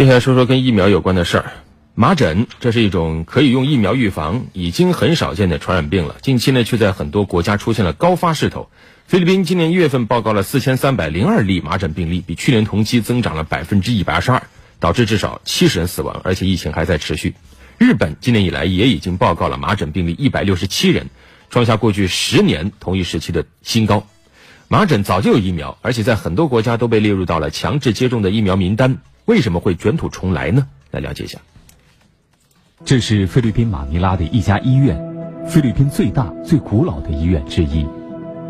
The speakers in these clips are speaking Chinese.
接下来说说跟疫苗有关的事儿。麻疹，这是一种可以用疫苗预防、已经很少见的传染病了。近期呢，却在很多国家出现了高发势头。菲律宾今年一月份报告了四千三百零二例麻疹病例，比去年同期增长了百分之一百二十二，导致至少七十人死亡，而且疫情还在持续。日本今年以来也已经报告了麻疹病例一百六十七人，创下过去十年同一时期的新高。麻疹早就有疫苗，而且在很多国家都被列入到了强制接种的疫苗名单。为什么会卷土重来呢？来了解一下。这是菲律宾马尼拉的一家医院，菲律宾最大、最古老的医院之一。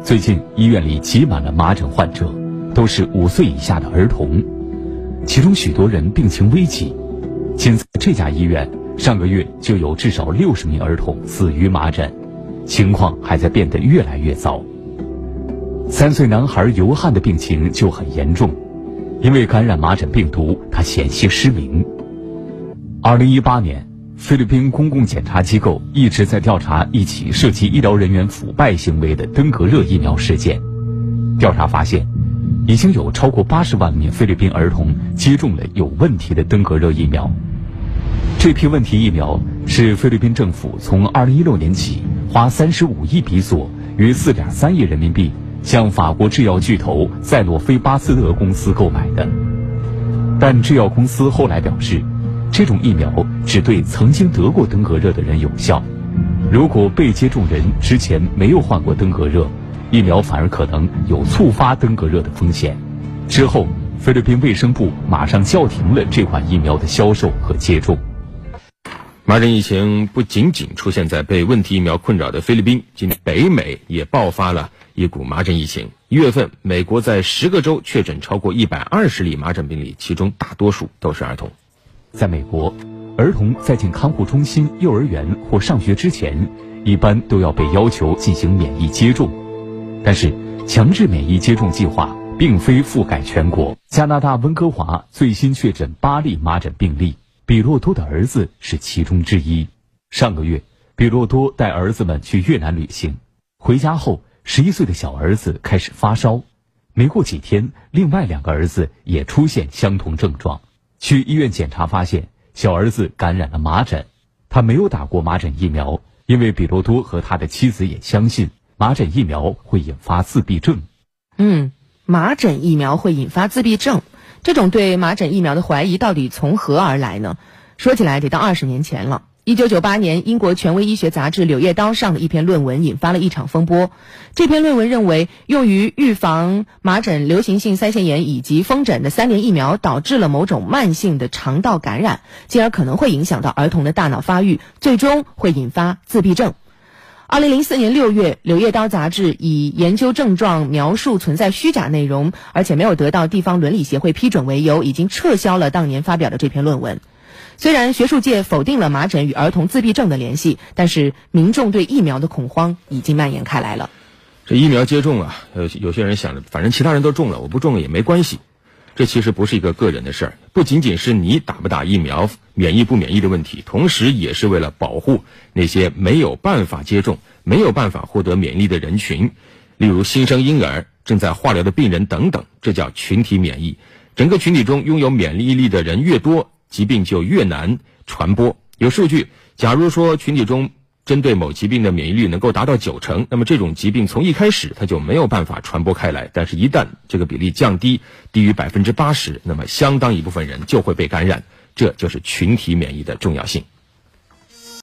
最近，医院里挤满了麻疹患者，都是五岁以下的儿童，其中许多人病情危急。仅在这家医院，上个月就有至少六十名儿童死于麻疹，情况还在变得越来越糟。三岁男孩尤汉的病情就很严重，因为感染麻疹病毒，他险些失明。二零一八年，菲律宾公共检查机构一直在调查一起涉及医疗人员腐败行为的登革热疫苗事件。调查发现，已经有超过八十万名菲律宾儿童接种了有问题的登革热疫苗。这批问题疫苗是菲律宾政府从二零一六年起花三十五亿比索（约四点三亿人民币）。向法国制药巨头赛诺菲巴斯德公司购买的，但制药公司后来表示，这种疫苗只对曾经得过登革热的人有效。如果被接种人之前没有患过登革热，疫苗反而可能有触发登革热的风险。之后，菲律宾卫生部马上叫停了这款疫苗的销售和接种。麻疹疫情不仅仅出现在被问题疫苗困扰的菲律宾，今北美也爆发了。一股麻疹疫情，一月份，美国在十个州确诊超过一百二十例麻疹病例，其中大多数都是儿童。在美国，儿童在进看护中心、幼儿园或上学之前，一般都要被要求进行免疫接种。但是，强制免疫接种计划并非覆盖全国。加拿大温哥华最新确诊八例麻疹病例，比洛多的儿子是其中之一。上个月，比洛多带儿子们去越南旅行，回家后。十一岁的小儿子开始发烧，没过几天，另外两个儿子也出现相同症状。去医院检查发现，小儿子感染了麻疹。他没有打过麻疹疫苗，因为比罗多和他的妻子也相信麻疹疫苗会引发自闭症。嗯，麻疹疫苗会引发自闭症，这种对麻疹疫苗的怀疑到底从何而来呢？说起来得到二十年前了。一九九八年，英国权威医学杂志《柳叶刀》上的一篇论文引发了一场风波。这篇论文认为，用于预防麻疹、流行性腮腺炎以及风疹的三联疫苗导致了某种慢性的肠道感染，进而可能会影响到儿童的大脑发育，最终会引发自闭症。二零零四年六月，《柳叶刀》杂志以研究症状描述存在虚假内容，而且没有得到地方伦理协会批准为由，已经撤销了当年发表的这篇论文。虽然学术界否定了麻疹与儿童自闭症的联系，但是民众对疫苗的恐慌已经蔓延开来了。这疫苗接种啊，有有些人想着，反正其他人都中了，我不中也没关系。这其实不是一个个人的事儿，不仅仅是你打不打疫苗、免疫不免疫的问题，同时也是为了保护那些没有办法接种、没有办法获得免疫的人群，例如新生婴儿、正在化疗的病人等等。这叫群体免疫。整个群体中拥有免疫力的人越多。疾病就越难传播。有数据，假如说群体中针对某疾病的免疫力能够达到九成，那么这种疾病从一开始它就没有办法传播开来。但是，一旦这个比例降低低于百分之八十，那么相当一部分人就会被感染。这就是群体免疫的重要性。